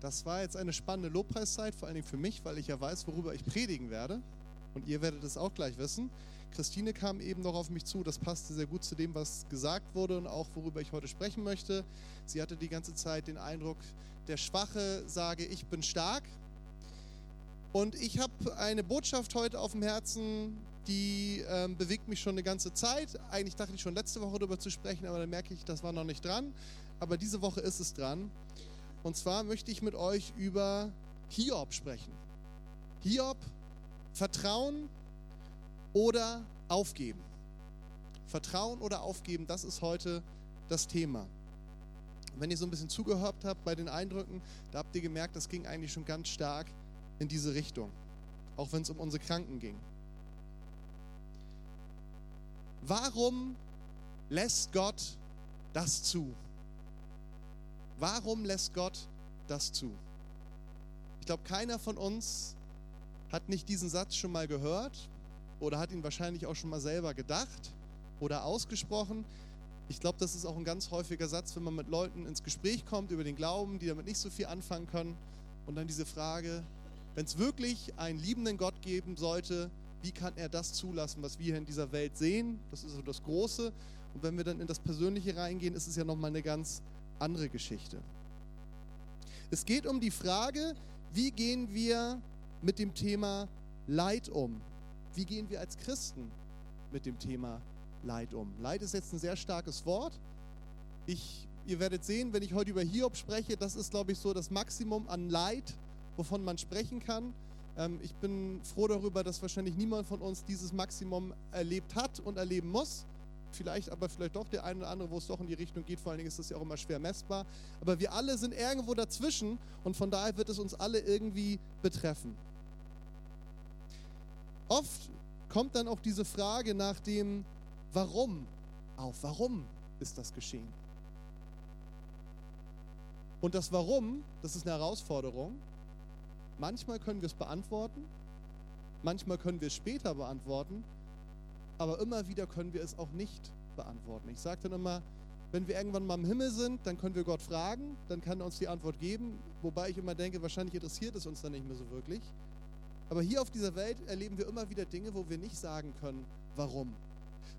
Das war jetzt eine spannende Lobpreiszeit, vor allen Dingen für mich, weil ich ja weiß, worüber ich predigen werde. Und ihr werdet es auch gleich wissen. Christine kam eben noch auf mich zu. Das passte sehr gut zu dem, was gesagt wurde und auch worüber ich heute sprechen möchte. Sie hatte die ganze Zeit den Eindruck, der Schwache sage, ich bin stark. Und ich habe eine Botschaft heute auf dem Herzen, die ähm, bewegt mich schon eine ganze Zeit. Eigentlich dachte ich schon letzte Woche darüber zu sprechen, aber dann merke ich, das war noch nicht dran. Aber diese Woche ist es dran. Und zwar möchte ich mit euch über Hiob sprechen. Hiob, Vertrauen oder aufgeben. Vertrauen oder aufgeben, das ist heute das Thema. Wenn ihr so ein bisschen zugehört habt bei den Eindrücken, da habt ihr gemerkt, das ging eigentlich schon ganz stark in diese Richtung, auch wenn es um unsere Kranken ging. Warum lässt Gott das zu? Warum lässt Gott das zu? Ich glaube, keiner von uns hat nicht diesen Satz schon mal gehört oder hat ihn wahrscheinlich auch schon mal selber gedacht oder ausgesprochen. Ich glaube, das ist auch ein ganz häufiger Satz, wenn man mit Leuten ins Gespräch kommt über den Glauben, die damit nicht so viel anfangen können. Und dann diese Frage, wenn es wirklich einen liebenden Gott geben sollte, wie kann er das zulassen, was wir hier in dieser Welt sehen? Das ist so das Große. Und wenn wir dann in das Persönliche reingehen, ist es ja nochmal eine ganz andere Geschichte. Es geht um die Frage, wie gehen wir mit dem Thema Leid um? Wie gehen wir als Christen mit dem Thema Leid um? Leid ist jetzt ein sehr starkes Wort. Ich, ihr werdet sehen, wenn ich heute über Hiob spreche, das ist, glaube ich, so das Maximum an Leid, wovon man sprechen kann. Ähm, ich bin froh darüber, dass wahrscheinlich niemand von uns dieses Maximum erlebt hat und erleben muss. Vielleicht aber vielleicht doch der eine oder andere, wo es doch in die Richtung geht. Vor allen Dingen ist das ja auch immer schwer messbar. Aber wir alle sind irgendwo dazwischen und von daher wird es uns alle irgendwie betreffen. Oft kommt dann auch diese Frage nach dem Warum auf. Warum ist das geschehen? Und das Warum, das ist eine Herausforderung. Manchmal können wir es beantworten, manchmal können wir es später beantworten, aber immer wieder können wir es auch nicht beantworten. Ich sage dann immer, wenn wir irgendwann mal im Himmel sind, dann können wir Gott fragen, dann kann er uns die Antwort geben, wobei ich immer denke, wahrscheinlich interessiert es uns dann nicht mehr so wirklich. Aber hier auf dieser Welt erleben wir immer wieder Dinge, wo wir nicht sagen können, warum.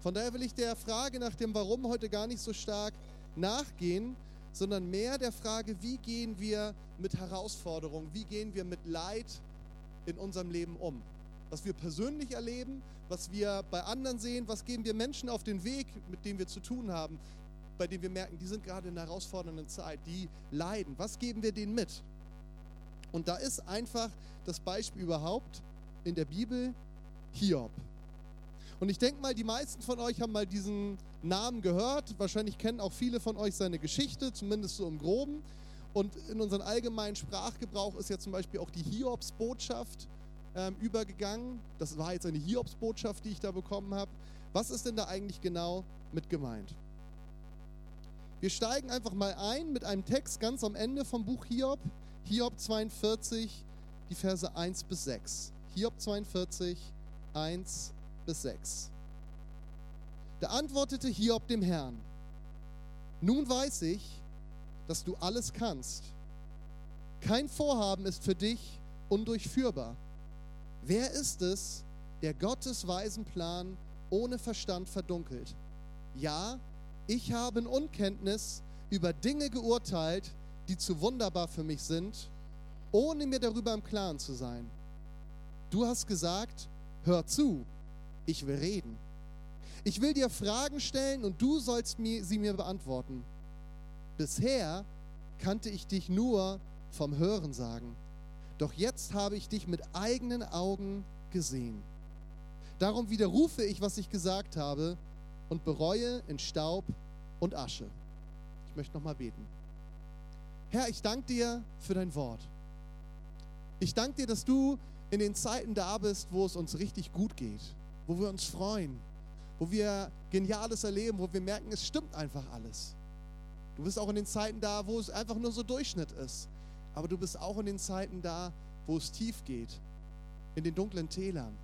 Von daher will ich der Frage nach dem Warum heute gar nicht so stark nachgehen, sondern mehr der Frage, wie gehen wir mit Herausforderungen, wie gehen wir mit Leid in unserem Leben um was wir persönlich erleben, was wir bei anderen sehen, was geben wir Menschen auf den Weg, mit denen wir zu tun haben, bei denen wir merken, die sind gerade in einer herausfordernden Zeit, die leiden. Was geben wir denen mit? Und da ist einfach das Beispiel überhaupt in der Bibel Hiob. Und ich denke mal, die meisten von euch haben mal diesen Namen gehört. Wahrscheinlich kennen auch viele von euch seine Geschichte, zumindest so im Groben. Und in unserem allgemeinen Sprachgebrauch ist ja zum Beispiel auch die Hiobsbotschaft ähm, übergegangen. Das war jetzt eine Hiobsbotschaft, die ich da bekommen habe. Was ist denn da eigentlich genau mit gemeint? Wir steigen einfach mal ein mit einem Text ganz am Ende vom Buch Hiob. Hiob 42, die Verse 1 bis 6. Hiob 42, 1 bis 6. Da antwortete Hiob dem Herrn, nun weiß ich, dass du alles kannst. Kein Vorhaben ist für dich undurchführbar. Wer ist es, der Gottes weisen Plan ohne Verstand verdunkelt? Ja, ich habe in Unkenntnis über Dinge geurteilt, die zu wunderbar für mich sind, ohne mir darüber im Klaren zu sein. Du hast gesagt, hör zu, ich will reden. Ich will dir Fragen stellen und du sollst mir, sie mir beantworten. Bisher kannte ich dich nur vom Hören sagen doch jetzt habe ich dich mit eigenen Augen gesehen. Darum widerrufe ich, was ich gesagt habe und bereue in Staub und Asche. Ich möchte nochmal beten. Herr, ich danke dir für dein Wort. Ich danke dir, dass du in den Zeiten da bist, wo es uns richtig gut geht, wo wir uns freuen, wo wir Geniales erleben, wo wir merken, es stimmt einfach alles. Du bist auch in den Zeiten da, wo es einfach nur so Durchschnitt ist, aber du bist auch in den Zeiten da, wo es tief geht, in den dunklen Tälern,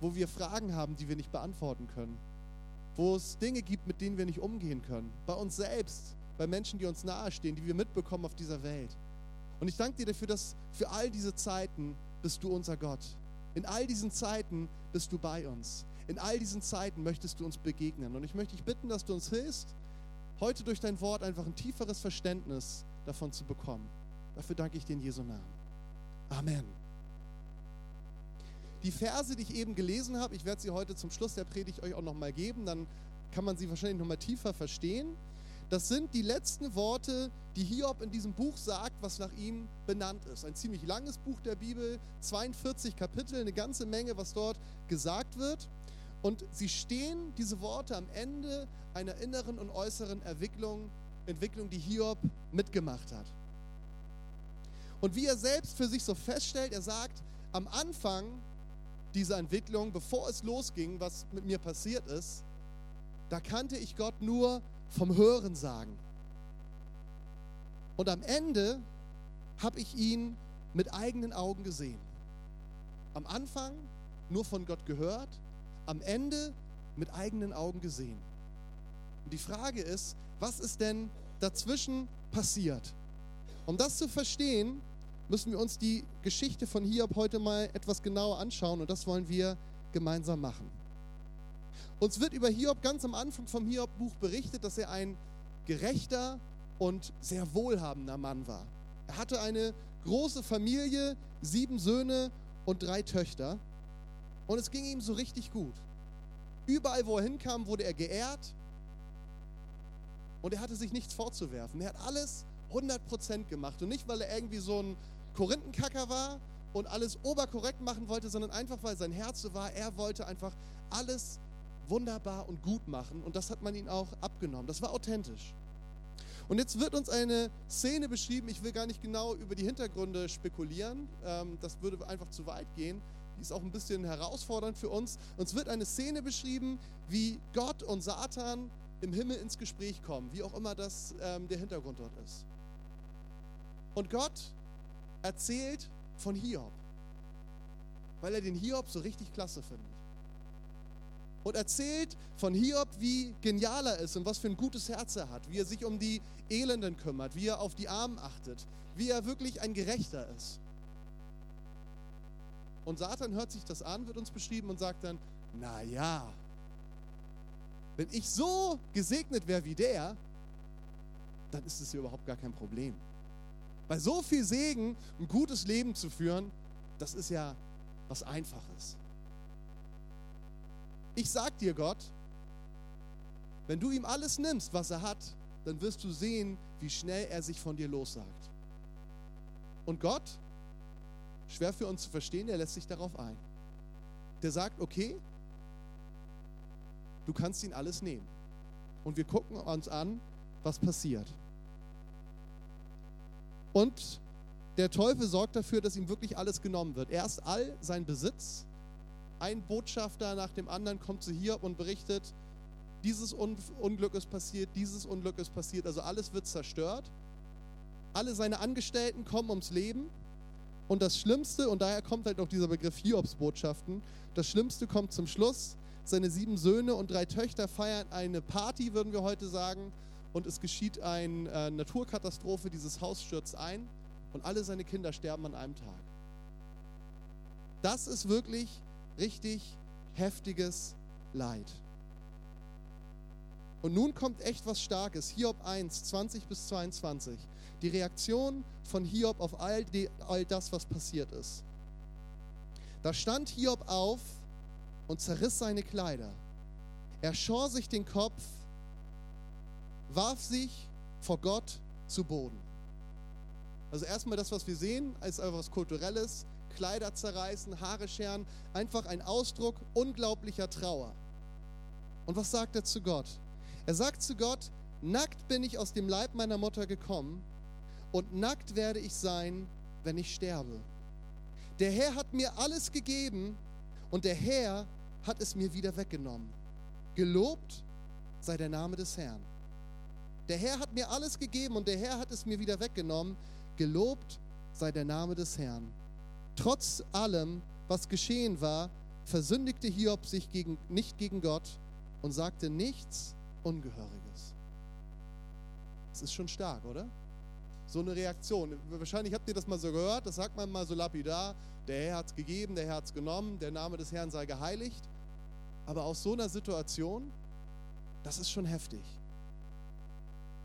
wo wir Fragen haben, die wir nicht beantworten können, wo es Dinge gibt, mit denen wir nicht umgehen können, bei uns selbst, bei Menschen, die uns nahestehen, die wir mitbekommen auf dieser Welt. Und ich danke dir dafür, dass für all diese Zeiten bist du unser Gott. In all diesen Zeiten bist du bei uns. In all diesen Zeiten möchtest du uns begegnen. Und ich möchte dich bitten, dass du uns hilfst, heute durch dein Wort einfach ein tieferes Verständnis davon zu bekommen. Dafür danke ich dir in Jesu Namen. Amen. Die Verse, die ich eben gelesen habe, ich werde sie heute zum Schluss der Predigt euch auch nochmal geben, dann kann man sie wahrscheinlich nochmal tiefer verstehen. Das sind die letzten Worte, die Hiob in diesem Buch sagt, was nach ihm benannt ist. Ein ziemlich langes Buch der Bibel, 42 Kapitel, eine ganze Menge, was dort gesagt wird. Und sie stehen, diese Worte, am Ende einer inneren und äußeren Entwicklung, Entwicklung, die Hiob mitgemacht hat. Und wie er selbst für sich so feststellt, er sagt, am Anfang dieser Entwicklung, bevor es losging, was mit mir passiert ist, da kannte ich Gott nur vom Hören sagen. Und am Ende habe ich ihn mit eigenen Augen gesehen. Am Anfang nur von Gott gehört, am Ende mit eigenen Augen gesehen. Und die Frage ist, was ist denn dazwischen passiert? Um das zu verstehen, müssen wir uns die Geschichte von Hiob heute mal etwas genauer anschauen und das wollen wir gemeinsam machen. Uns wird über Hiob ganz am Anfang vom Hiob-Buch berichtet, dass er ein gerechter und sehr wohlhabender Mann war. Er hatte eine große Familie, sieben Söhne und drei Töchter. Und es ging ihm so richtig gut. Überall, wo er hinkam, wurde er geehrt. Und er hatte sich nichts vorzuwerfen. Er hat alles 100% gemacht. Und nicht, weil er irgendwie so ein Korinthenkacker war und alles oberkorrekt machen wollte, sondern einfach, weil sein Herz so war. Er wollte einfach alles wunderbar und gut machen und das hat man ihm auch abgenommen. Das war authentisch. Und jetzt wird uns eine Szene beschrieben, ich will gar nicht genau über die Hintergründe spekulieren, ähm, das würde einfach zu weit gehen. Die ist auch ein bisschen herausfordernd für uns. Uns wird eine Szene beschrieben, wie Gott und Satan im Himmel ins Gespräch kommen, wie auch immer das ähm, der Hintergrund dort ist. Und Gott erzählt von Hiob, weil er den Hiob so richtig klasse findet und erzählt von Hiob, wie genial er ist und was für ein gutes Herz er hat, wie er sich um die Elenden kümmert, wie er auf die Armen achtet, wie er wirklich ein Gerechter ist. Und Satan hört sich das an, wird uns beschrieben und sagt dann, na ja, wenn ich so gesegnet wäre wie der, dann ist es ja überhaupt gar kein Problem. Bei so viel Segen ein gutes Leben zu führen, das ist ja was Einfaches. Ich sag dir, Gott, wenn du ihm alles nimmst, was er hat, dann wirst du sehen, wie schnell er sich von dir lossagt. Und Gott, schwer für uns zu verstehen, der lässt sich darauf ein. Der sagt, okay, du kannst ihn alles nehmen. Und wir gucken uns an, was passiert. Und der Teufel sorgt dafür, dass ihm wirklich alles genommen wird. Erst all sein Besitz, ein Botschafter nach dem anderen kommt zu Hiob und berichtet, dieses Unglück ist passiert, dieses Unglück ist passiert, also alles wird zerstört. Alle seine Angestellten kommen ums Leben. Und das Schlimmste, und daher kommt halt auch dieser Begriff Hiobs-Botschaften, das Schlimmste kommt zum Schluss. Seine sieben Söhne und drei Töchter feiern eine Party, würden wir heute sagen. Und es geschieht eine äh, Naturkatastrophe, dieses Haus stürzt ein und alle seine Kinder sterben an einem Tag. Das ist wirklich richtig heftiges Leid. Und nun kommt echt was Starkes. Hiob 1, 20 bis 22. Die Reaktion von Hiob auf all, die, all das, was passiert ist. Da stand Hiob auf und zerriss seine Kleider. Er schor sich den Kopf, warf sich vor Gott zu Boden. Also erstmal das, was wir sehen, ist einfach was Kulturelles. Kleider zerreißen, Haare scheren, einfach ein Ausdruck unglaublicher Trauer. Und was sagt er zu Gott? Er sagt zu Gott, nackt bin ich aus dem Leib meiner Mutter gekommen und nackt werde ich sein, wenn ich sterbe. Der Herr hat mir alles gegeben und der Herr hat es mir wieder weggenommen. Gelobt sei der Name des Herrn. Der Herr hat mir alles gegeben und der Herr hat es mir wieder weggenommen. Gelobt sei der Name des Herrn. Trotz allem, was geschehen war, versündigte Hiob sich gegen, nicht gegen Gott und sagte nichts Ungehöriges. Das ist schon stark, oder? So eine Reaktion. Wahrscheinlich habt ihr das mal so gehört, das sagt man mal so lapidar. Der Herr hat es gegeben, der Herr hat es genommen, der Name des Herrn sei geheiligt. Aber aus so einer Situation, das ist schon heftig.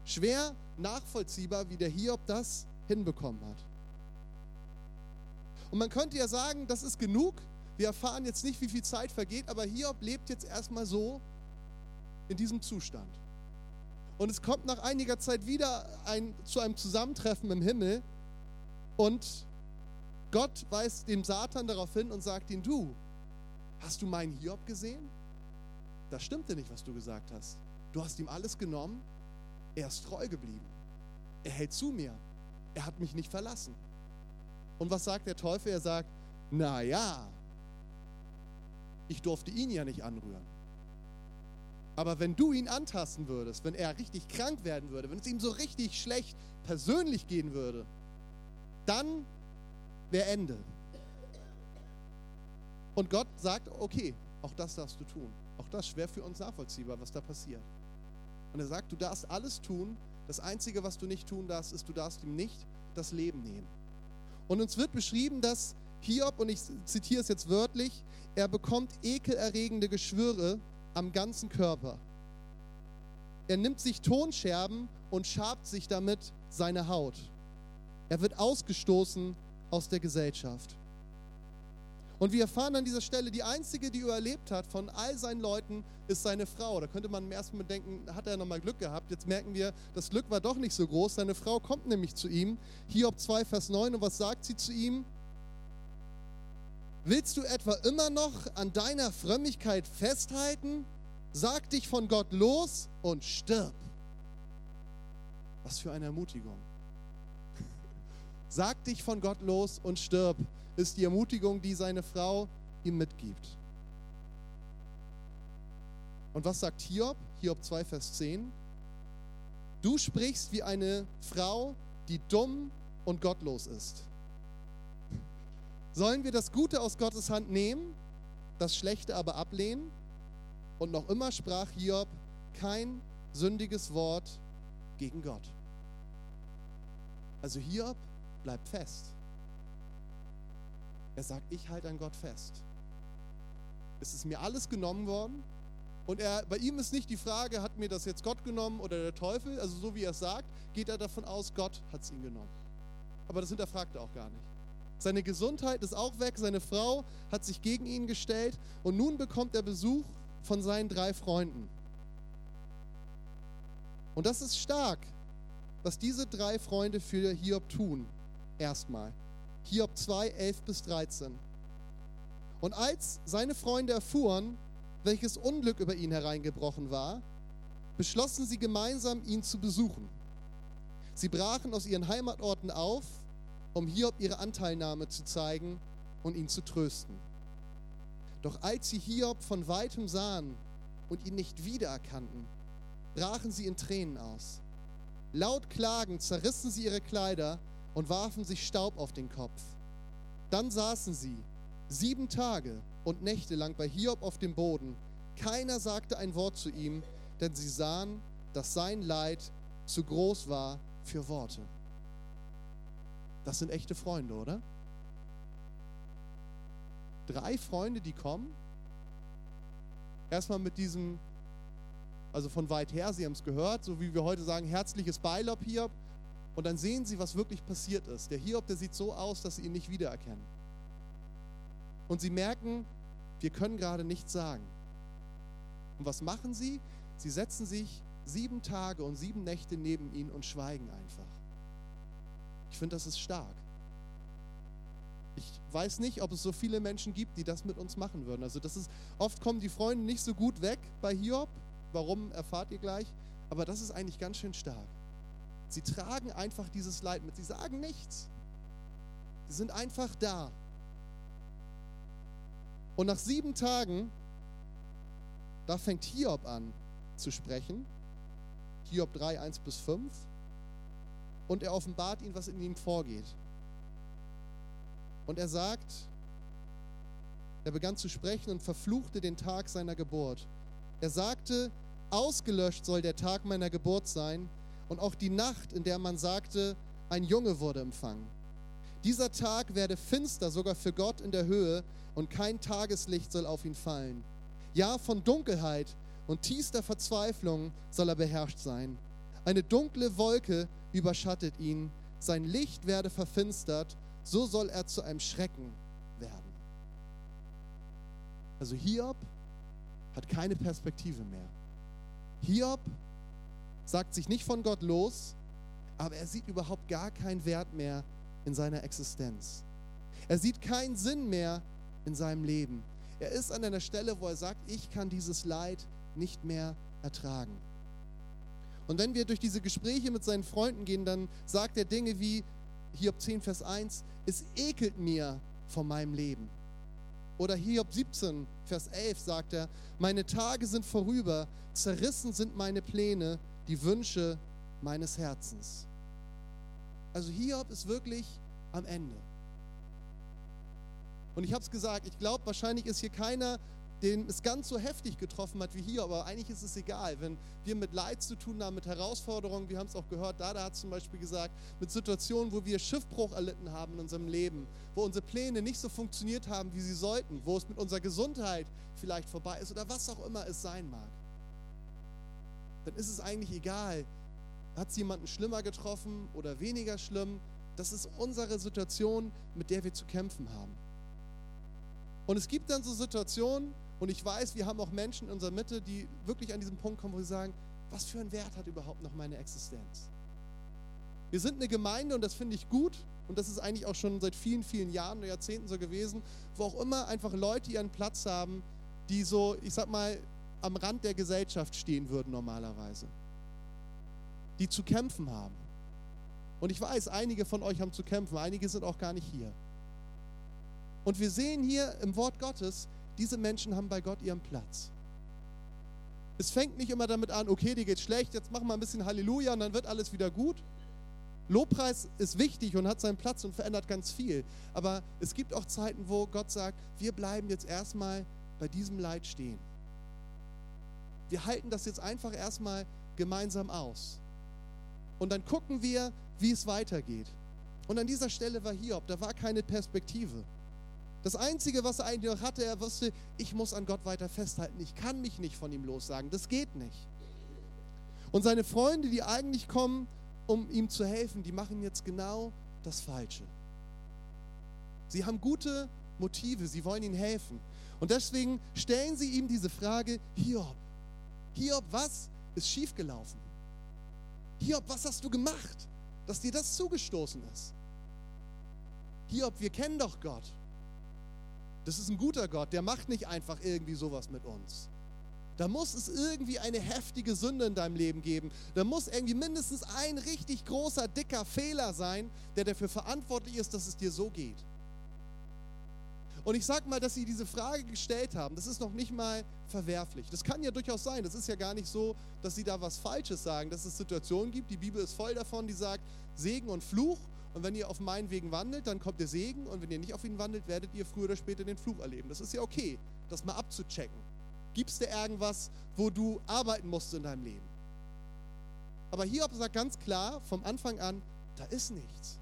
Schwer nachvollziehbar, wie der Hiob das hinbekommen hat. Und man könnte ja sagen, das ist genug. Wir erfahren jetzt nicht, wie viel Zeit vergeht, aber Hiob lebt jetzt erstmal so in diesem Zustand. Und es kommt nach einiger Zeit wieder ein, zu einem Zusammentreffen im Himmel und Gott weist dem Satan darauf hin und sagt ihm, du, hast du meinen Hiob gesehen? Das stimmte nicht, was du gesagt hast. Du hast ihm alles genommen, er ist treu geblieben. Er hält zu mir. Er hat mich nicht verlassen. Und was sagt der Teufel? Er sagt, na ja, ich durfte ihn ja nicht anrühren. Aber wenn du ihn antasten würdest, wenn er richtig krank werden würde, wenn es ihm so richtig schlecht persönlich gehen würde, dann wäre Ende. Und Gott sagt, okay, auch das darfst du tun. Auch das schwer für uns nachvollziehbar, was da passiert. Und er sagt, du darfst alles tun. Das Einzige, was du nicht tun darfst, ist, du darfst ihm nicht das Leben nehmen. Und uns wird beschrieben, dass Hiob, und ich zitiere es jetzt wörtlich, er bekommt ekelerregende Geschwüre am ganzen Körper. Er nimmt sich Tonscherben und schabt sich damit seine Haut. Er wird ausgestoßen aus der Gesellschaft. Und wir erfahren an dieser Stelle, die einzige, die überlebt hat von all seinen Leuten, ist seine Frau. Da könnte man im ersten Moment denken, hat er nochmal Glück gehabt. Jetzt merken wir, das Glück war doch nicht so groß. Seine Frau kommt nämlich zu ihm. Hiob 2, Vers 9. Und was sagt sie zu ihm? Willst du etwa immer noch an deiner Frömmigkeit festhalten? Sag dich von Gott los und stirb. Was für eine Ermutigung. Sag dich von Gott los und stirb, ist die Ermutigung, die seine Frau ihm mitgibt. Und was sagt Hiob? Hiob 2, Vers 10. Du sprichst wie eine Frau, die dumm und gottlos ist. Sollen wir das Gute aus Gottes Hand nehmen, das Schlechte aber ablehnen? Und noch immer sprach Hiob kein sündiges Wort gegen Gott. Also Hiob bleibt fest. Er sagt, ich halte an Gott fest. Es ist mir alles genommen worden. Und er, bei ihm ist nicht die Frage, hat mir das jetzt Gott genommen oder der Teufel? Also so wie er es sagt, geht er davon aus, Gott hat es ihm genommen. Aber das hinterfragt er auch gar nicht. Seine Gesundheit ist auch weg, seine Frau hat sich gegen ihn gestellt und nun bekommt er Besuch von seinen drei Freunden. Und das ist stark, was diese drei Freunde für Hiob tun. Erstmal. Hiob 2, 11 bis 13. Und als seine Freunde erfuhren, welches Unglück über ihn hereingebrochen war, beschlossen sie gemeinsam, ihn zu besuchen. Sie brachen aus ihren Heimatorten auf um Hiob ihre Anteilnahme zu zeigen und ihn zu trösten. Doch als sie Hiob von weitem sahen und ihn nicht wiedererkannten, brachen sie in Tränen aus. Laut klagend zerrissen sie ihre Kleider und warfen sich Staub auf den Kopf. Dann saßen sie sieben Tage und Nächte lang bei Hiob auf dem Boden. Keiner sagte ein Wort zu ihm, denn sie sahen, dass sein Leid zu groß war für Worte. Das sind echte Freunde, oder? Drei Freunde, die kommen. Erstmal mit diesem, also von weit her, sie haben es gehört, so wie wir heute sagen, herzliches Beilob Hiob. Und dann sehen sie, was wirklich passiert ist. Der Hiob, der sieht so aus, dass sie ihn nicht wiedererkennen. Und sie merken, wir können gerade nichts sagen. Und was machen sie? Sie setzen sich sieben Tage und sieben Nächte neben ihn und schweigen einfach. Ich finde, das ist stark. Ich weiß nicht, ob es so viele Menschen gibt, die das mit uns machen würden. Also das ist, oft kommen die Freunde nicht so gut weg bei Hiob. Warum, erfahrt ihr gleich. Aber das ist eigentlich ganz schön stark. Sie tragen einfach dieses Leid mit. Sie sagen nichts. Sie sind einfach da. Und nach sieben Tagen, da fängt Hiob an zu sprechen. Hiob 3, 1 bis 5 und er offenbart ihm, was in ihm vorgeht. Und er sagt, er begann zu sprechen und verfluchte den Tag seiner Geburt. Er sagte, ausgelöscht soll der Tag meiner Geburt sein und auch die Nacht, in der man sagte, ein Junge wurde empfangen. Dieser Tag werde finster sogar für Gott in der Höhe und kein Tageslicht soll auf ihn fallen. Ja, von Dunkelheit und tiefster Verzweiflung soll er beherrscht sein. Eine dunkle Wolke überschattet ihn, sein Licht werde verfinstert, so soll er zu einem Schrecken werden. Also Hiob hat keine Perspektive mehr. Hiob sagt sich nicht von Gott los, aber er sieht überhaupt gar keinen Wert mehr in seiner Existenz. Er sieht keinen Sinn mehr in seinem Leben. Er ist an einer Stelle, wo er sagt, ich kann dieses Leid nicht mehr ertragen. Und wenn wir durch diese Gespräche mit seinen Freunden gehen, dann sagt er Dinge wie, Hiob 10, Vers 1, es ekelt mir von meinem Leben. Oder Hiob 17, Vers 11 sagt er, meine Tage sind vorüber, zerrissen sind meine Pläne, die Wünsche meines Herzens. Also Hiob ist wirklich am Ende. Und ich habe es gesagt, ich glaube, wahrscheinlich ist hier keiner, den es ganz so heftig getroffen hat wie hier, aber eigentlich ist es egal. Wenn wir mit Leid zu tun haben, mit Herausforderungen, wir haben es auch gehört, Dada hat zum Beispiel gesagt, mit Situationen, wo wir Schiffbruch erlitten haben in unserem Leben, wo unsere Pläne nicht so funktioniert haben, wie sie sollten, wo es mit unserer Gesundheit vielleicht vorbei ist oder was auch immer es sein mag, dann ist es eigentlich egal, hat es jemanden schlimmer getroffen oder weniger schlimm. Das ist unsere Situation, mit der wir zu kämpfen haben. Und es gibt dann so Situationen, und ich weiß, wir haben auch Menschen in unserer Mitte, die wirklich an diesem Punkt kommen, wo sie sagen, was für einen Wert hat überhaupt noch meine Existenz? Wir sind eine Gemeinde und das finde ich gut und das ist eigentlich auch schon seit vielen, vielen Jahren oder Jahrzehnten so gewesen, wo auch immer einfach Leute ihren Platz haben, die so, ich sag mal, am Rand der Gesellschaft stehen würden normalerweise. Die zu kämpfen haben. Und ich weiß, einige von euch haben zu kämpfen, einige sind auch gar nicht hier. Und wir sehen hier im Wort Gottes, diese Menschen haben bei Gott ihren Platz. Es fängt nicht immer damit an, okay, dir geht's schlecht, jetzt machen wir ein bisschen Halleluja und dann wird alles wieder gut. Lobpreis ist wichtig und hat seinen Platz und verändert ganz viel. Aber es gibt auch Zeiten, wo Gott sagt, wir bleiben jetzt erstmal bei diesem Leid stehen. Wir halten das jetzt einfach erstmal gemeinsam aus. Und dann gucken wir, wie es weitergeht. Und an dieser Stelle war Hiob, da war keine Perspektive. Das Einzige, was er eigentlich noch hatte, er wusste, ich muss an Gott weiter festhalten. Ich kann mich nicht von ihm lossagen. Das geht nicht. Und seine Freunde, die eigentlich kommen, um ihm zu helfen, die machen jetzt genau das Falsche. Sie haben gute Motive, sie wollen ihm helfen. Und deswegen stellen sie ihm diese Frage, Hiob, Hiob, was ist schiefgelaufen? Hiob, was hast du gemacht, dass dir das zugestoßen ist? Hiob, wir kennen doch Gott. Das ist ein guter Gott, der macht nicht einfach irgendwie sowas mit uns. Da muss es irgendwie eine heftige Sünde in deinem Leben geben. Da muss irgendwie mindestens ein richtig großer, dicker Fehler sein, der dafür verantwortlich ist, dass es dir so geht. Und ich sage mal, dass sie diese Frage gestellt haben, das ist noch nicht mal verwerflich. Das kann ja durchaus sein. Das ist ja gar nicht so, dass sie da was Falsches sagen, dass es Situationen gibt. Die Bibel ist voll davon, die sagt Segen und Fluch. Und wenn ihr auf meinen Wegen wandelt, dann kommt der Segen. Und wenn ihr nicht auf ihn wandelt, werdet ihr früher oder später den Fluch erleben. Das ist ja okay, das mal abzuchecken. Gibt es da irgendwas, wo du arbeiten musst in deinem Leben? Aber Hiob sagt ganz klar vom Anfang an, da ist nichts.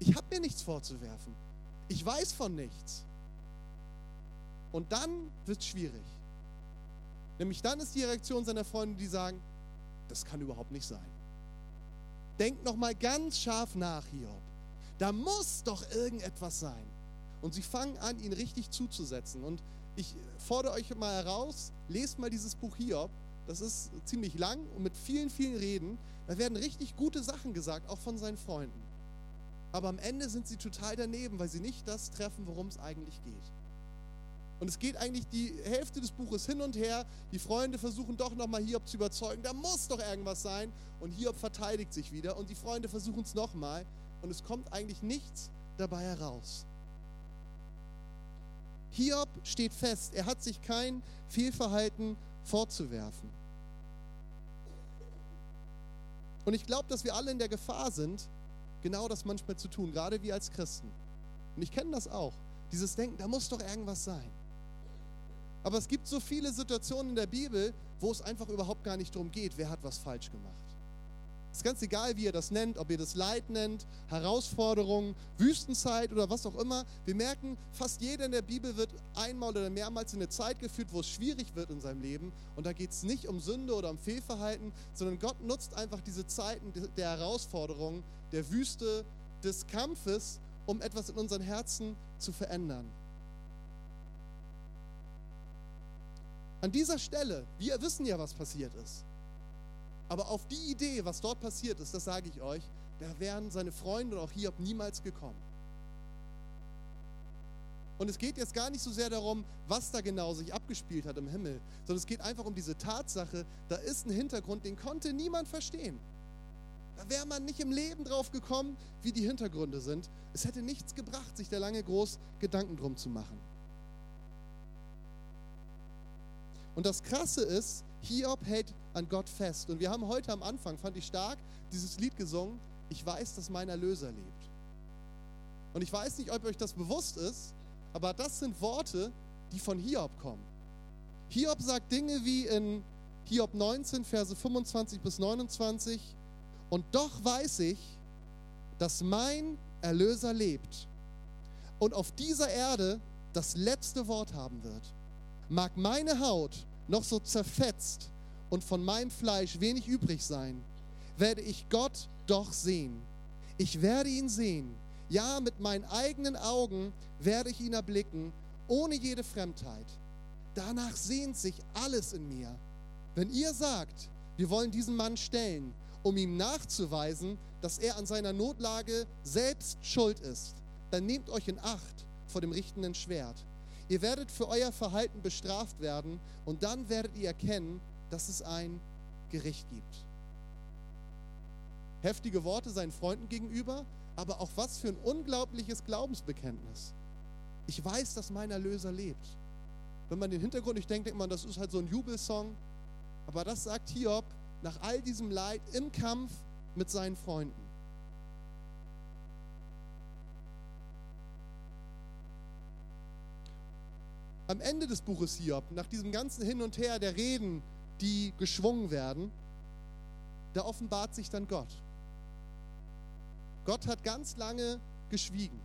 Ich habe mir nichts vorzuwerfen. Ich weiß von nichts. Und dann wird es schwierig. Nämlich dann ist die Reaktion seiner Freunde, die sagen, das kann überhaupt nicht sein. Denkt noch mal ganz scharf nach, Hiob. Da muss doch irgendetwas sein. Und sie fangen an, ihn richtig zuzusetzen. Und ich fordere euch mal heraus, lest mal dieses Buch Hiob. Das ist ziemlich lang und mit vielen, vielen Reden. Da werden richtig gute Sachen gesagt, auch von seinen Freunden. Aber am Ende sind sie total daneben, weil sie nicht das treffen, worum es eigentlich geht. Und es geht eigentlich die Hälfte des Buches hin und her. Die Freunde versuchen doch nochmal Hiob zu überzeugen. Da muss doch irgendwas sein. Und Hiob verteidigt sich wieder. Und die Freunde versuchen es nochmal. Und es kommt eigentlich nichts dabei heraus. Hiob steht fest. Er hat sich kein Fehlverhalten vorzuwerfen. Und ich glaube, dass wir alle in der Gefahr sind, genau das manchmal zu tun, gerade wir als Christen. Und ich kenne das auch. Dieses Denken, da muss doch irgendwas sein. Aber es gibt so viele Situationen in der Bibel, wo es einfach überhaupt gar nicht darum geht, wer hat was falsch gemacht. Es ist ganz egal, wie ihr das nennt, ob ihr das Leid nennt, Herausforderungen, Wüstenzeit oder was auch immer. Wir merken, fast jeder in der Bibel wird einmal oder mehrmals in eine Zeit geführt, wo es schwierig wird in seinem Leben. Und da geht es nicht um Sünde oder um Fehlverhalten, sondern Gott nutzt einfach diese Zeiten der Herausforderungen, der Wüste, des Kampfes, um etwas in unseren Herzen zu verändern. An dieser Stelle, wir wissen ja, was passiert ist. Aber auf die Idee, was dort passiert ist, das sage ich euch, da wären seine Freunde und auch Hiob niemals gekommen. Und es geht jetzt gar nicht so sehr darum, was da genau sich abgespielt hat im Himmel, sondern es geht einfach um diese Tatsache, da ist ein Hintergrund, den konnte niemand verstehen. Da wäre man nicht im Leben drauf gekommen, wie die Hintergründe sind. Es hätte nichts gebracht, sich da lange groß Gedanken drum zu machen. Und das Krasse ist, Hiob hält an Gott fest. Und wir haben heute am Anfang, fand ich stark, dieses Lied gesungen, ich weiß, dass mein Erlöser lebt. Und ich weiß nicht, ob euch das bewusst ist, aber das sind Worte, die von Hiob kommen. Hiob sagt Dinge wie in Hiob 19, Verse 25 bis 29, und doch weiß ich, dass mein Erlöser lebt und auf dieser Erde das letzte Wort haben wird. Mag meine Haut noch so zerfetzt und von meinem Fleisch wenig übrig sein, werde ich Gott doch sehen. Ich werde ihn sehen. Ja, mit meinen eigenen Augen werde ich ihn erblicken, ohne jede Fremdheit. Danach sehnt sich alles in mir. Wenn ihr sagt, wir wollen diesen Mann stellen, um ihm nachzuweisen, dass er an seiner Notlage selbst schuld ist, dann nehmt euch in Acht vor dem richtenden Schwert. Ihr werdet für euer Verhalten bestraft werden und dann werdet ihr erkennen, dass es ein Gericht gibt. Heftige Worte seinen Freunden gegenüber, aber auch was für ein unglaubliches Glaubensbekenntnis. Ich weiß, dass mein Erlöser lebt. Wenn man den Hintergrund nicht denkt, denkt man, das ist halt so ein Jubelsong. Aber das sagt Hiob nach all diesem Leid im Kampf mit seinen Freunden. Am Ende des Buches Hiob, nach diesem ganzen Hin und Her der Reden, die geschwungen werden, da offenbart sich dann Gott. Gott hat ganz lange geschwiegen.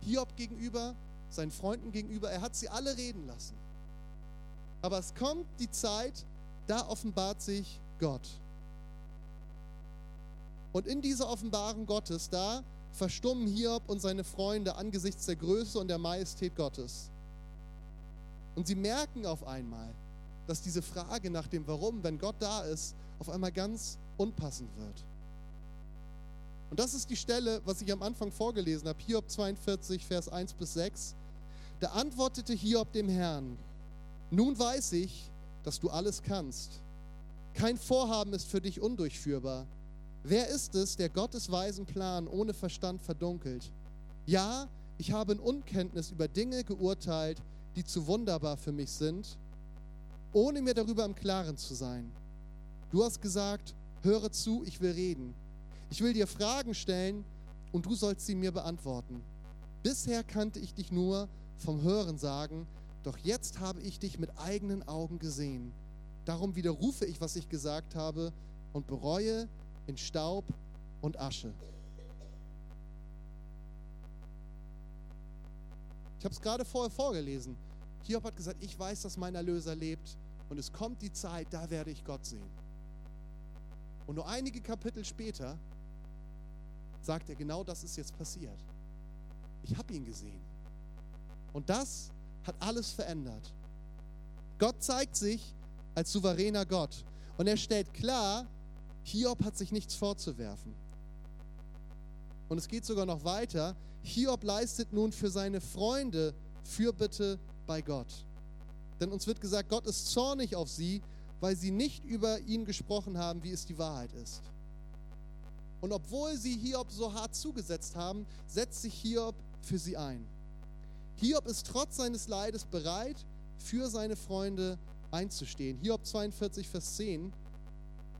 Hiob gegenüber, seinen Freunden gegenüber, er hat sie alle reden lassen. Aber es kommt die Zeit, da offenbart sich Gott. Und in dieser Offenbarung Gottes, da verstummen Hiob und seine Freunde angesichts der Größe und der Majestät Gottes. Und sie merken auf einmal, dass diese Frage nach dem Warum, wenn Gott da ist, auf einmal ganz unpassend wird. Und das ist die Stelle, was ich am Anfang vorgelesen habe, Hiob 42, Vers 1 bis 6. Da antwortete Hiob dem Herrn, nun weiß ich, dass du alles kannst. Kein Vorhaben ist für dich undurchführbar. Wer ist es, der Gottes weisen Plan ohne Verstand verdunkelt? Ja, ich habe in Unkenntnis über Dinge geurteilt, die zu wunderbar für mich sind ohne mir darüber im Klaren zu sein. Du hast gesagt, höre zu, ich will reden. Ich will dir Fragen stellen und du sollst sie mir beantworten. Bisher kannte ich dich nur vom Hören sagen, doch jetzt habe ich dich mit eigenen Augen gesehen. Darum widerrufe ich, was ich gesagt habe und bereue in Staub und Asche. Ich habe es gerade vorher vorgelesen. Hiob hat gesagt, ich weiß, dass mein Erlöser lebt und es kommt die Zeit, da werde ich Gott sehen. Und nur einige Kapitel später sagt er, genau das ist jetzt passiert. Ich habe ihn gesehen. Und das hat alles verändert. Gott zeigt sich als souveräner Gott. Und er stellt klar, Hiob hat sich nichts vorzuwerfen. Und es geht sogar noch weiter. Hiob leistet nun für seine Freunde Fürbitte bei Gott. Denn uns wird gesagt, Gott ist zornig auf sie, weil sie nicht über ihn gesprochen haben, wie es die Wahrheit ist. Und obwohl sie Hiob so hart zugesetzt haben, setzt sich Hiob für sie ein. Hiob ist trotz seines Leides bereit, für seine Freunde einzustehen. Hiob 42, Vers 10.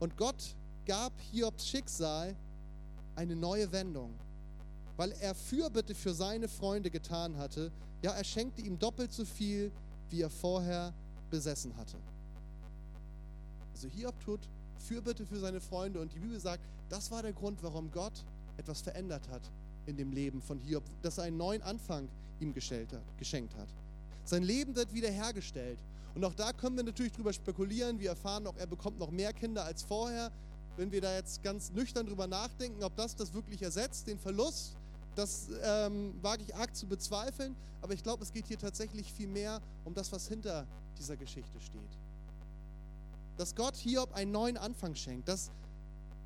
Und Gott gab Hiobs Schicksal eine neue Wendung, weil er Fürbitte für seine Freunde getan hatte, ja, er schenkte ihm doppelt so viel, wie er vorher besessen hatte. Also Hiob tut Fürbitte für seine Freunde. Und die Bibel sagt, das war der Grund, warum Gott etwas verändert hat in dem Leben von Hiob, dass er einen neuen Anfang ihm geschenkt hat. Sein Leben wird wiederhergestellt. Und auch da können wir natürlich drüber spekulieren. Wir erfahren auch, er bekommt noch mehr Kinder als vorher. Wenn wir da jetzt ganz nüchtern drüber nachdenken, ob das das wirklich ersetzt, den Verlust, das ähm, wage ich arg zu bezweifeln. Aber ich glaube, es geht hier tatsächlich viel mehr um das, was hinter dieser Geschichte steht. Dass Gott Hiob einen neuen Anfang schenkt. Dass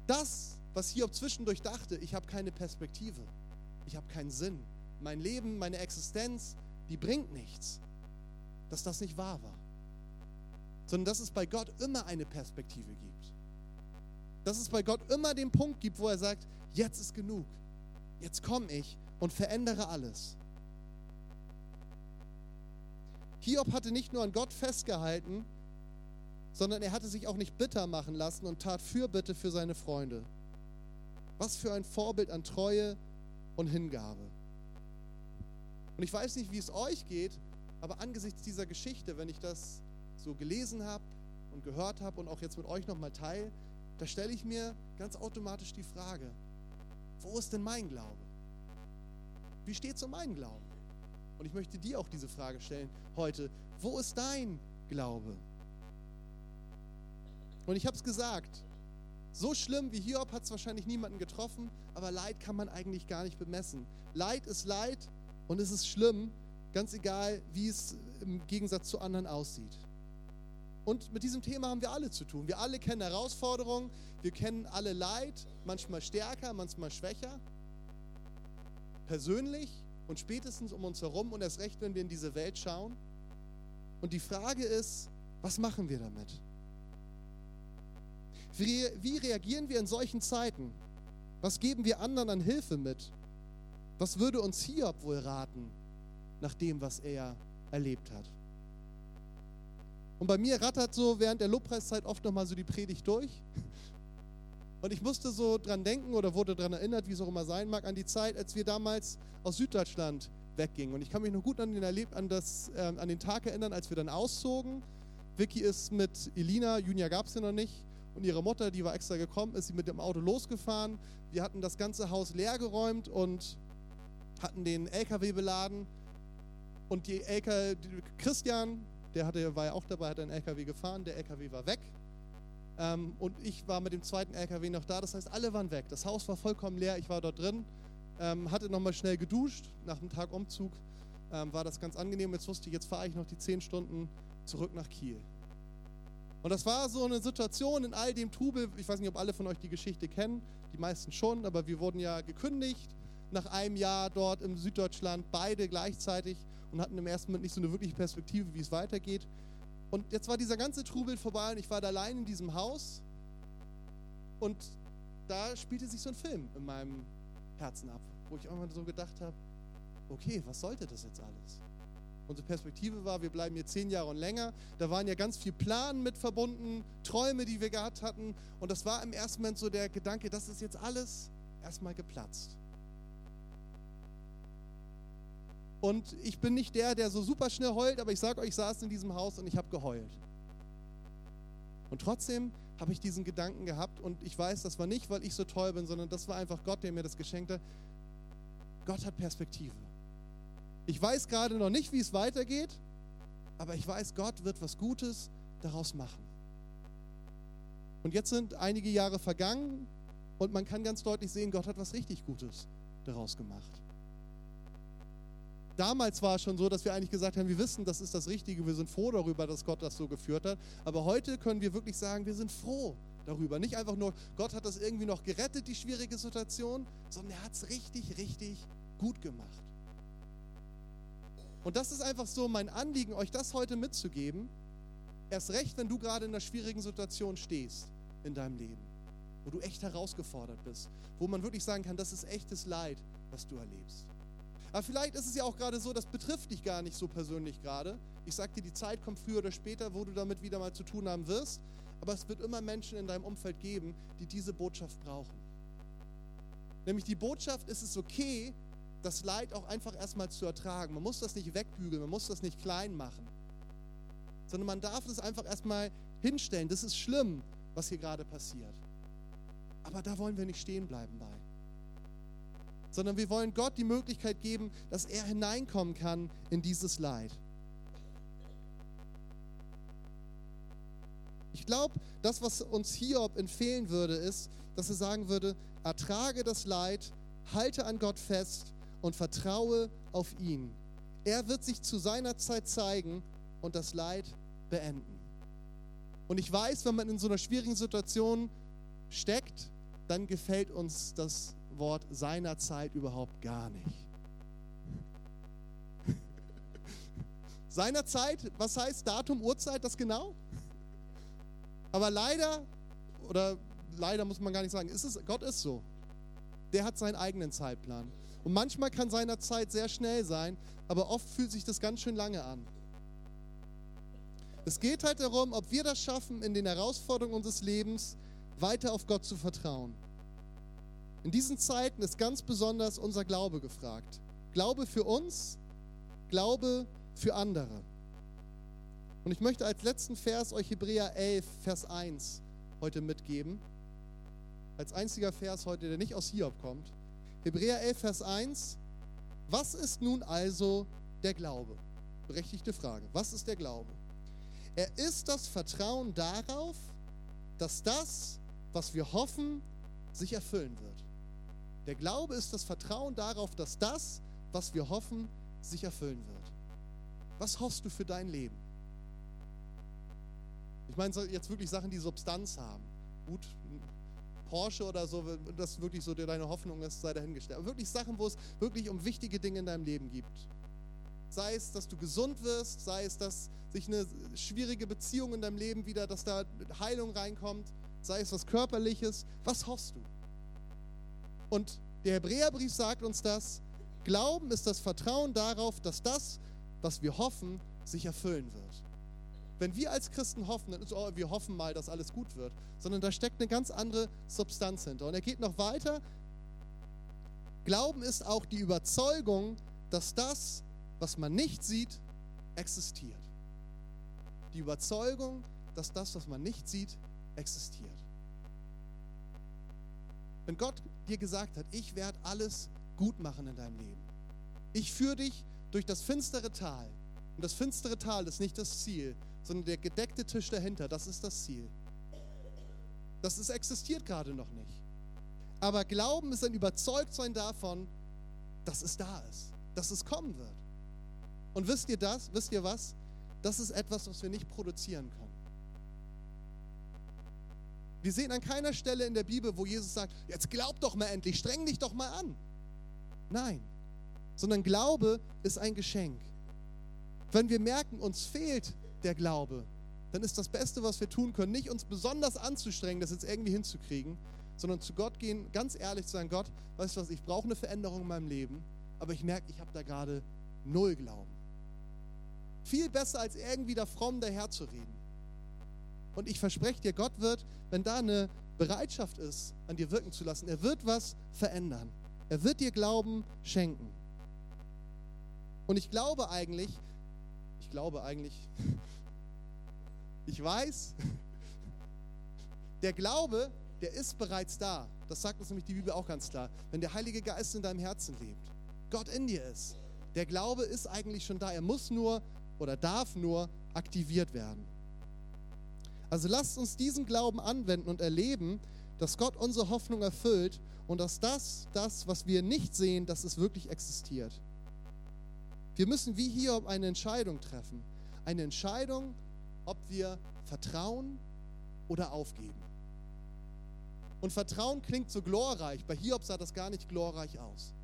das, was Hiob zwischendurch dachte, ich habe keine Perspektive, ich habe keinen Sinn, mein Leben, meine Existenz, die bringt nichts, dass das nicht wahr war. Sondern dass es bei Gott immer eine Perspektive gibt. Dass es bei Gott immer den Punkt gibt, wo er sagt, jetzt ist genug. Jetzt komme ich und verändere alles. Hiob hatte nicht nur an Gott festgehalten, sondern er hatte sich auch nicht bitter machen lassen und tat Fürbitte für seine Freunde. Was für ein Vorbild an Treue und Hingabe. Und ich weiß nicht, wie es euch geht, aber angesichts dieser Geschichte, wenn ich das so gelesen habe und gehört habe und auch jetzt mit euch nochmal teile, da stelle ich mir ganz automatisch die Frage, wo ist denn mein Glaube? Wie steht es um meinen Glauben? Und ich möchte dir auch diese Frage stellen heute, wo ist dein Glaube? Und ich habe es gesagt, so schlimm wie Hiob hat es wahrscheinlich niemanden getroffen, aber Leid kann man eigentlich gar nicht bemessen. Leid ist Leid und es ist schlimm, ganz egal, wie es im Gegensatz zu anderen aussieht. Und mit diesem Thema haben wir alle zu tun. Wir alle kennen Herausforderungen, wir kennen alle Leid, manchmal stärker, manchmal schwächer. Persönlich und spätestens um uns herum und erst recht, wenn wir in diese Welt schauen. Und die Frage ist, was machen wir damit? Wie, wie reagieren wir in solchen Zeiten? Was geben wir anderen an Hilfe mit? Was würde uns Hiob wohl raten, nach dem, was er erlebt hat? Und bei mir rattert so während der Lobpreiszeit oft nochmal so die Predigt durch. Und ich musste so dran denken oder wurde daran erinnert, wie es auch immer sein mag, an die Zeit, als wir damals aus Süddeutschland weggingen. Und ich kann mich noch gut an den, Erleb an das, äh, an den Tag erinnern, als wir dann auszogen. Vicky ist mit Elina, Junia gab es ja noch nicht, und ihre Mutter, die war extra gekommen, ist sie mit dem Auto losgefahren. Wir hatten das ganze Haus leer geräumt und hatten den LKW beladen. Und die LKW, Christian, der hatte, war ja auch dabei, hat einen LKW gefahren, der LKW war weg. Ähm, und ich war mit dem zweiten LKW noch da, das heißt, alle waren weg. Das Haus war vollkommen leer, ich war dort drin, ähm, hatte nochmal schnell geduscht. Nach dem Tag Umzug ähm, war das ganz angenehm. Jetzt wusste ich, jetzt fahre ich noch die zehn Stunden zurück nach Kiel. Und das war so eine Situation in all dem Trubel. Ich weiß nicht, ob alle von euch die Geschichte kennen, die meisten schon, aber wir wurden ja gekündigt nach einem Jahr dort im Süddeutschland, beide gleichzeitig und hatten im ersten Moment nicht so eine wirkliche Perspektive, wie es weitergeht. Und jetzt war dieser ganze Trubel vorbei und ich war da allein in diesem Haus und da spielte sich so ein Film in meinem Herzen ab, wo ich irgendwann so gedacht habe, okay, was sollte das jetzt alles? Unsere Perspektive war, wir bleiben hier zehn Jahre und länger. Da waren ja ganz viel Planen mit verbunden, Träume, die wir gehabt hatten. Und das war im ersten Moment so der Gedanke, das ist jetzt alles erstmal geplatzt. Und ich bin nicht der, der so super schnell heult, aber ich sage euch, ich saß in diesem Haus und ich habe geheult. Und trotzdem habe ich diesen Gedanken gehabt und ich weiß, das war nicht, weil ich so toll bin, sondern das war einfach Gott, der mir das geschenkt hat. Gott hat Perspektive. Ich weiß gerade noch nicht, wie es weitergeht, aber ich weiß, Gott wird was Gutes daraus machen. Und jetzt sind einige Jahre vergangen und man kann ganz deutlich sehen, Gott hat was richtig Gutes daraus gemacht. Damals war es schon so, dass wir eigentlich gesagt haben, wir wissen, das ist das Richtige, wir sind froh darüber, dass Gott das so geführt hat. Aber heute können wir wirklich sagen, wir sind froh darüber. Nicht einfach nur, Gott hat das irgendwie noch gerettet, die schwierige Situation, sondern er hat es richtig, richtig gut gemacht. Und das ist einfach so mein Anliegen, euch das heute mitzugeben. Erst recht, wenn du gerade in einer schwierigen Situation stehst in deinem Leben, wo du echt herausgefordert bist, wo man wirklich sagen kann, das ist echtes Leid, was du erlebst. Aber vielleicht ist es ja auch gerade so, das betrifft dich gar nicht so persönlich gerade. Ich sag dir, die Zeit kommt früher oder später, wo du damit wieder mal zu tun haben wirst. Aber es wird immer Menschen in deinem Umfeld geben, die diese Botschaft brauchen. Nämlich die Botschaft, ist es okay, das Leid auch einfach erstmal zu ertragen. Man muss das nicht wegbügeln, man muss das nicht klein machen, sondern man darf es einfach erstmal hinstellen. Das ist schlimm was hier gerade passiert. Aber da wollen wir nicht stehen bleiben bei. Sondern wir wollen Gott die Möglichkeit geben, dass er hineinkommen kann in dieses Leid. Ich glaube, das, was uns Hiob empfehlen würde, ist, dass er sagen würde, ertrage das Leid, halte an Gott fest und vertraue auf ihn. Er wird sich zu seiner Zeit zeigen und das Leid beenden. Und ich weiß, wenn man in so einer schwierigen Situation steckt, dann gefällt uns das Wort seiner Zeit überhaupt gar nicht. seiner Zeit, was heißt Datum, Uhrzeit, das genau? Aber leider, oder leider muss man gar nicht sagen, ist es, Gott ist so. Der hat seinen eigenen Zeitplan. Und manchmal kann seiner Zeit sehr schnell sein, aber oft fühlt sich das ganz schön lange an. Es geht halt darum, ob wir das schaffen, in den Herausforderungen unseres Lebens weiter auf Gott zu vertrauen. In diesen Zeiten ist ganz besonders unser Glaube gefragt. Glaube für uns, Glaube für andere. Und ich möchte als letzten Vers euch Hebräer 11, Vers 1 heute mitgeben. Als einziger Vers heute, der nicht aus Hiob kommt. Hebräer 11, Vers 1. Was ist nun also der Glaube? Berechtigte Frage. Was ist der Glaube? Er ist das Vertrauen darauf, dass das, was wir hoffen, sich erfüllen wird. Der Glaube ist das Vertrauen darauf, dass das, was wir hoffen, sich erfüllen wird. Was hoffst du für dein Leben? Ich meine jetzt wirklich Sachen, die Substanz haben. Gut, Porsche oder so, das wirklich so deine Hoffnung ist, sei dahingestellt. Aber wirklich Sachen, wo es wirklich um wichtige Dinge in deinem Leben gibt. Sei es, dass du gesund wirst, sei es, dass sich eine schwierige Beziehung in deinem Leben wieder, dass da Heilung reinkommt, sei es was Körperliches. Was hoffst du? Und der Hebräerbrief sagt uns das. Glauben ist das Vertrauen darauf, dass das, was wir hoffen, sich erfüllen wird. Wenn wir als Christen hoffen, dann ist es, oh, wir hoffen mal, dass alles gut wird, sondern da steckt eine ganz andere Substanz hinter. Und er geht noch weiter. Glauben ist auch die Überzeugung, dass das, was man nicht sieht, existiert. Die Überzeugung, dass das, was man nicht sieht, existiert. Wenn Gott dir gesagt hat, ich werde alles gut machen in deinem Leben. Ich führe dich durch das finstere Tal. Und das finstere Tal ist nicht das Ziel, sondern der gedeckte Tisch dahinter, das ist das Ziel. Das ist, existiert gerade noch nicht. Aber Glauben ist ein Überzeugtsein davon, dass es da ist, dass es kommen wird. Und wisst ihr das? Wisst ihr was? Das ist etwas, was wir nicht produzieren können. Wir sehen an keiner Stelle in der Bibel, wo Jesus sagt, jetzt glaub doch mal endlich, streng dich doch mal an. Nein, sondern Glaube ist ein Geschenk. Wenn wir merken, uns fehlt der Glaube, dann ist das Beste, was wir tun können, nicht uns besonders anzustrengen, das jetzt irgendwie hinzukriegen, sondern zu Gott gehen, ganz ehrlich zu sagen, Gott, weißt du was, ich brauche eine Veränderung in meinem Leben, aber ich merke, ich habe da gerade null Glauben. Viel besser, als irgendwie da fromm daherzureden. Und ich verspreche dir, Gott wird, wenn da eine Bereitschaft ist, an dir wirken zu lassen, er wird was verändern. Er wird dir Glauben schenken. Und ich glaube eigentlich, ich glaube eigentlich, ich weiß, der Glaube, der ist bereits da. Das sagt uns nämlich die Bibel auch ganz klar. Wenn der Heilige Geist in deinem Herzen lebt, Gott in dir ist, der Glaube ist eigentlich schon da. Er muss nur oder darf nur aktiviert werden. Also lasst uns diesen Glauben anwenden und erleben, dass Gott unsere Hoffnung erfüllt und dass das, das, was wir nicht sehen, dass es wirklich existiert. Wir müssen wie hier eine Entscheidung treffen. Eine Entscheidung, ob wir vertrauen oder aufgeben. Und Vertrauen klingt so glorreich. Bei Hiob sah das gar nicht glorreich aus.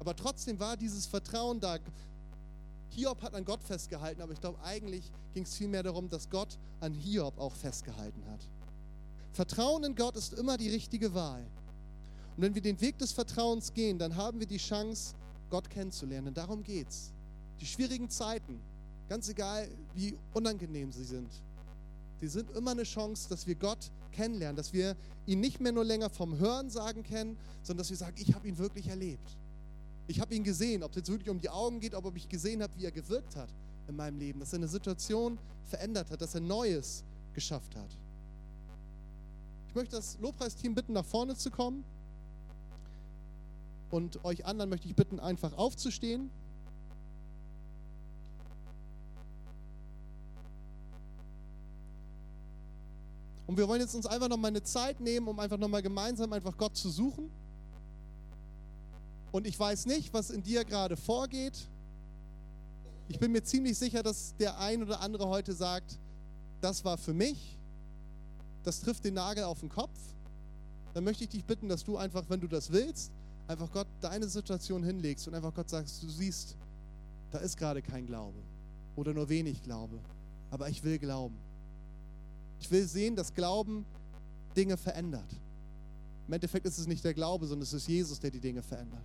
Aber trotzdem war dieses Vertrauen da. Hiob hat an Gott festgehalten, aber ich glaube, eigentlich ging es vielmehr darum, dass Gott an Hiob auch festgehalten hat. Vertrauen in Gott ist immer die richtige Wahl. Und wenn wir den Weg des Vertrauens gehen, dann haben wir die Chance, Gott kennenzulernen. Und darum geht's. Die schwierigen Zeiten, ganz egal wie unangenehm sie sind, sie sind immer eine Chance, dass wir Gott kennenlernen, dass wir ihn nicht mehr nur länger vom Hören sagen kennen, sondern dass wir sagen, ich habe ihn wirklich erlebt. Ich habe ihn gesehen, ob es jetzt wirklich um die Augen geht, ob ich gesehen habe, wie er gewirkt hat in meinem Leben, dass er eine Situation verändert hat, dass er Neues geschafft hat. Ich möchte das Lobpreisteam bitten, nach vorne zu kommen. Und euch anderen möchte ich bitten, einfach aufzustehen. Und wir wollen jetzt uns einfach nochmal eine Zeit nehmen, um einfach nochmal gemeinsam einfach Gott zu suchen. Und ich weiß nicht, was in dir gerade vorgeht. Ich bin mir ziemlich sicher, dass der ein oder andere heute sagt, das war für mich, das trifft den Nagel auf den Kopf. Dann möchte ich dich bitten, dass du einfach, wenn du das willst, einfach Gott deine Situation hinlegst und einfach Gott sagst, du siehst, da ist gerade kein Glaube oder nur wenig Glaube, aber ich will glauben. Ich will sehen, dass Glauben Dinge verändert. Im Endeffekt ist es nicht der Glaube, sondern es ist Jesus, der die Dinge verändert.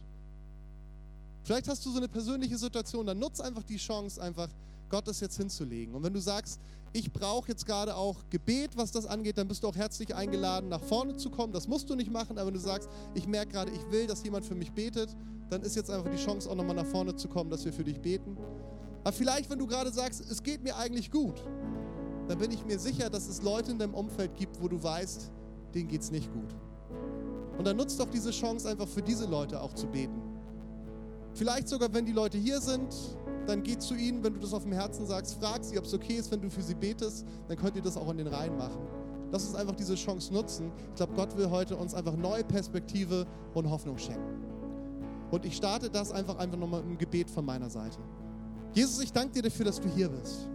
Vielleicht hast du so eine persönliche Situation, dann nutz einfach die Chance, einfach Gott das jetzt hinzulegen. Und wenn du sagst, ich brauche jetzt gerade auch Gebet, was das angeht, dann bist du auch herzlich eingeladen, nach vorne zu kommen. Das musst du nicht machen, aber wenn du sagst, ich merke gerade, ich will, dass jemand für mich betet, dann ist jetzt einfach die Chance, auch nochmal nach vorne zu kommen, dass wir für dich beten. Aber vielleicht, wenn du gerade sagst, es geht mir eigentlich gut, dann bin ich mir sicher, dass es Leute in deinem Umfeld gibt, wo du weißt, denen geht es nicht gut. Und dann nutzt doch diese Chance einfach für diese Leute auch zu beten. Vielleicht sogar, wenn die Leute hier sind, dann geh zu ihnen, wenn du das auf dem Herzen sagst, frag sie, ob es okay ist, wenn du für sie betest, dann könnt ihr das auch in den Reihen machen. Lass uns einfach diese Chance nutzen. Ich glaube, Gott will heute uns einfach neue Perspektive und Hoffnung schenken. Und ich starte das einfach einfach nochmal im Gebet von meiner Seite. Jesus, ich danke dir dafür, dass du hier bist.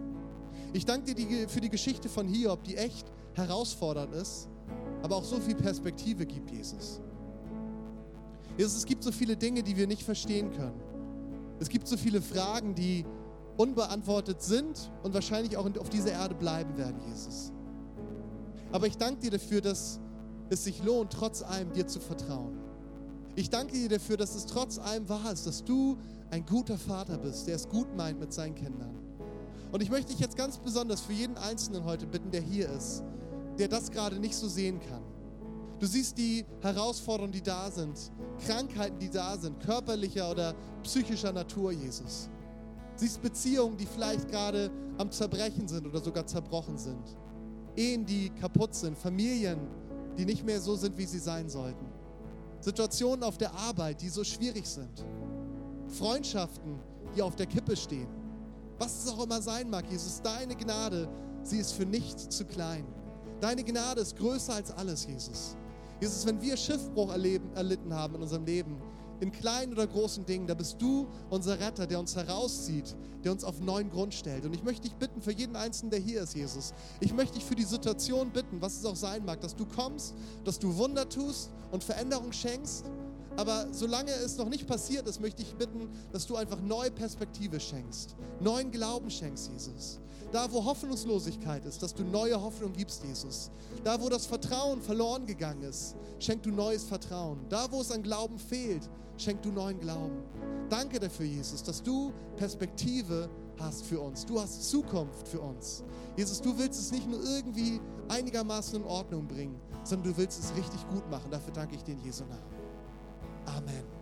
Ich danke dir für die Geschichte von Hiob, die echt herausfordernd ist, aber auch so viel Perspektive gibt, Jesus. Jesus, es gibt so viele Dinge, die wir nicht verstehen können. Es gibt so viele Fragen, die unbeantwortet sind und wahrscheinlich auch auf dieser Erde bleiben werden, Jesus. Aber ich danke dir dafür, dass es sich lohnt, trotz allem dir zu vertrauen. Ich danke dir dafür, dass es trotz allem wahr ist, dass du ein guter Vater bist, der es gut meint mit seinen Kindern. Und ich möchte dich jetzt ganz besonders für jeden Einzelnen heute bitten, der hier ist, der das gerade nicht so sehen kann. Du siehst die Herausforderungen, die da sind, Krankheiten, die da sind, körperlicher oder psychischer Natur, Jesus. Du siehst Beziehungen, die vielleicht gerade am Zerbrechen sind oder sogar zerbrochen sind. Ehen, die kaputt sind, Familien, die nicht mehr so sind, wie sie sein sollten. Situationen auf der Arbeit, die so schwierig sind. Freundschaften, die auf der Kippe stehen. Was es auch immer sein mag, Jesus, deine Gnade, sie ist für nichts zu klein. Deine Gnade ist größer als alles, Jesus. Jesus, wenn wir Schiffbruch erleben, erlitten haben in unserem Leben, in kleinen oder großen Dingen, da bist du unser Retter, der uns herauszieht, der uns auf neuen Grund stellt. Und ich möchte dich bitten für jeden Einzelnen, der hier ist, Jesus. Ich möchte dich für die Situation bitten, was es auch sein mag, dass du kommst, dass du Wunder tust und Veränderung schenkst. Aber solange es noch nicht passiert ist, möchte ich bitten, dass du einfach neue Perspektive schenkst, neuen Glauben schenkst, Jesus. Da, wo Hoffnungslosigkeit ist, dass du neue Hoffnung gibst, Jesus. Da, wo das Vertrauen verloren gegangen ist, schenk du neues Vertrauen. Da, wo es an Glauben fehlt, schenk du neuen Glauben. Danke dafür, Jesus, dass du Perspektive hast für uns. Du hast Zukunft für uns. Jesus, du willst es nicht nur irgendwie einigermaßen in Ordnung bringen, sondern du willst es richtig gut machen. Dafür danke ich dir in Jesu Namen. Amen.